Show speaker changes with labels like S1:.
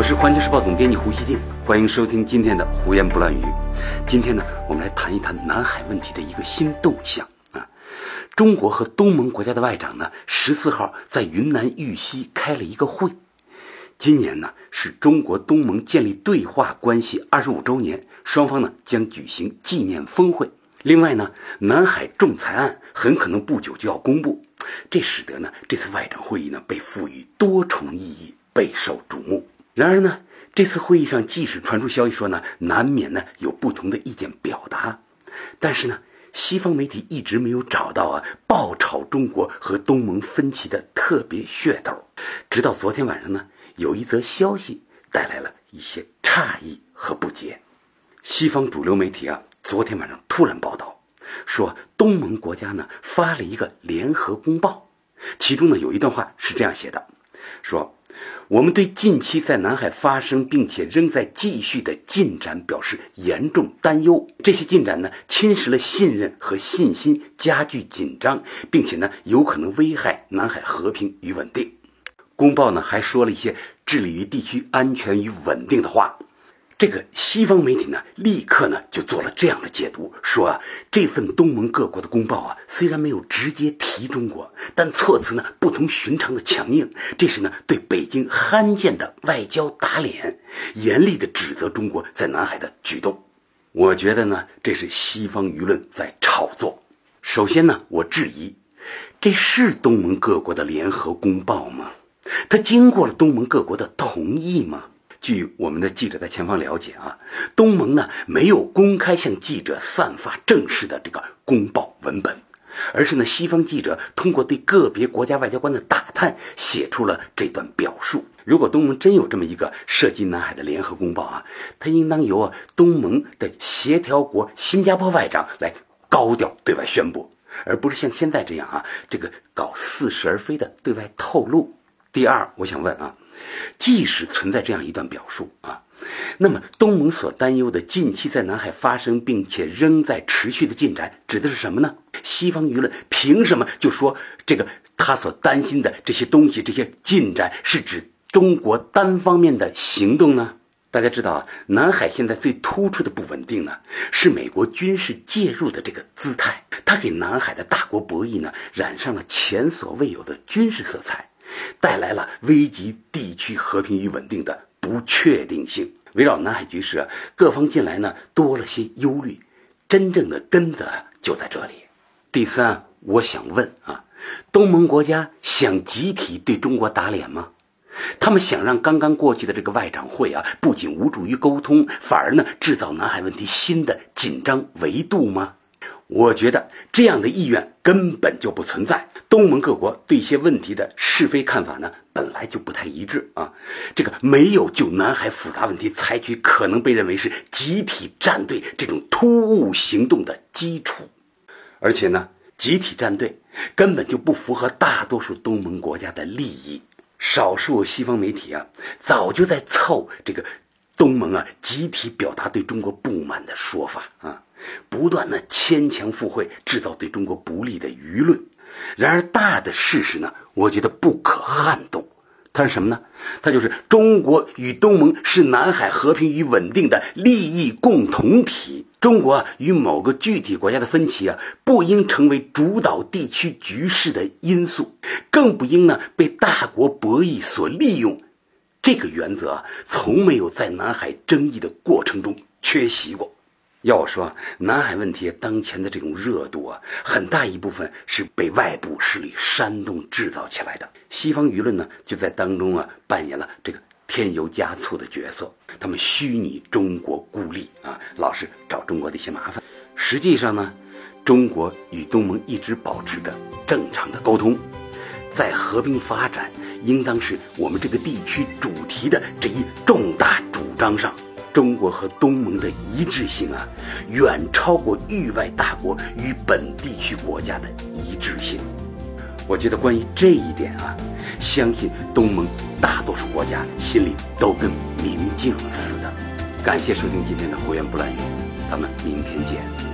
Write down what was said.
S1: 我是环球时报总编辑胡锡进，欢迎收听今天的胡言不乱语。今天呢，我们来谈一谈南海问题的一个新动向啊。中国和东盟国家的外长呢，十四号在云南玉溪开了一个会。今年呢，是中国东盟建立对话关系二十五周年，双方呢将举行纪念峰会。另外呢，南海仲裁案很可能不久就要公布，这使得呢这次外长会议呢被赋予多重意义，备受瞩目。然而呢，这次会议上即使传出消息说呢，难免呢有不同的意见表达，但是呢，西方媒体一直没有找到啊爆炒中国和东盟分歧的特别噱头。直到昨天晚上呢，有一则消息带来了一些诧异和不解。西方主流媒体啊。昨天晚上突然报道，说东盟国家呢发了一个联合公报，其中呢有一段话是这样写的：说我们对近期在南海发生并且仍在继续的进展表示严重担忧。这些进展呢侵蚀了信任和信心，加剧紧张，并且呢有可能危害南海和平与稳定。公报呢还说了一些致力于地区安全与稳定的话。这个西方媒体呢，立刻呢就做了这样的解读，说啊，这份东盟各国的公报啊，虽然没有直接提中国，但措辞呢不同寻常的强硬，这是呢对北京罕见的外交打脸，严厉的指责中国在南海的举动。我觉得呢，这是西方舆论在炒作。首先呢，我质疑，这是东盟各国的联合公报吗？它经过了东盟各国的同意吗？据我们的记者在前方了解啊，东盟呢没有公开向记者散发正式的这个公报文本，而是呢西方记者通过对个别国家外交官的打探写出了这段表述。如果东盟真有这么一个涉及南海的联合公报啊，它应当由啊东盟的协调国新加坡外长来高调对外宣布，而不是像现在这样啊这个搞似是而非的对外透露。第二，我想问啊。即使存在这样一段表述啊，那么东盟所担忧的近期在南海发生并且仍在持续的进展，指的是什么呢？西方舆论凭什么就说这个他所担心的这些东西、这些进展是指中国单方面的行动呢？大家知道啊，南海现在最突出的不稳定呢，是美国军事介入的这个姿态，它给南海的大国博弈呢染上了前所未有的军事色彩。带来了危及地区和平与稳定的不确定性。围绕南海局势，各方近来呢多了些忧虑，真正的根子就在这里。第三，我想问啊，东盟国家想集体对中国打脸吗？他们想让刚刚过去的这个外长会啊，不仅无助于沟通，反而呢制造南海问题新的紧张维度吗？我觉得这样的意愿根本就不存在。东盟各国对一些问题的是非看法呢，本来就不太一致啊。这个没有就南海复杂问题采取可能被认为是集体战队这种突兀行动的基础，而且呢，集体战队根本就不符合大多数东盟国家的利益。少数西方媒体啊，早就在凑这个东盟啊集体表达对中国不满的说法啊。不断的牵强附会，制造对中国不利的舆论。然而，大的事实呢，我觉得不可撼动。它是什么呢？它就是中国与东盟是南海和平与稳定的利益共同体。中国与某个具体国家的分歧啊，不应成为主导地区局势的因素，更不应呢被大国博弈所利用。这个原则，从没有在南海争议的过程中缺席过。要我说，南海问题当前的这种热度啊，很大一部分是被外部势力煽动制造起来的。西方舆论呢，就在当中啊扮演了这个添油加醋的角色。他们虚拟中国孤立啊，老是找中国的一些麻烦。实际上呢，中国与东盟一直保持着正常的沟通，在和平发展应当是我们这个地区主题的这一重大主张上。中国和东盟的一致性啊，远超过域外大国与本地区国家的一致性。我觉得关于这一点啊，相信东盟大多数国家心里都跟明镜似的。感谢收听今天的胡言不乱语，咱们明天见。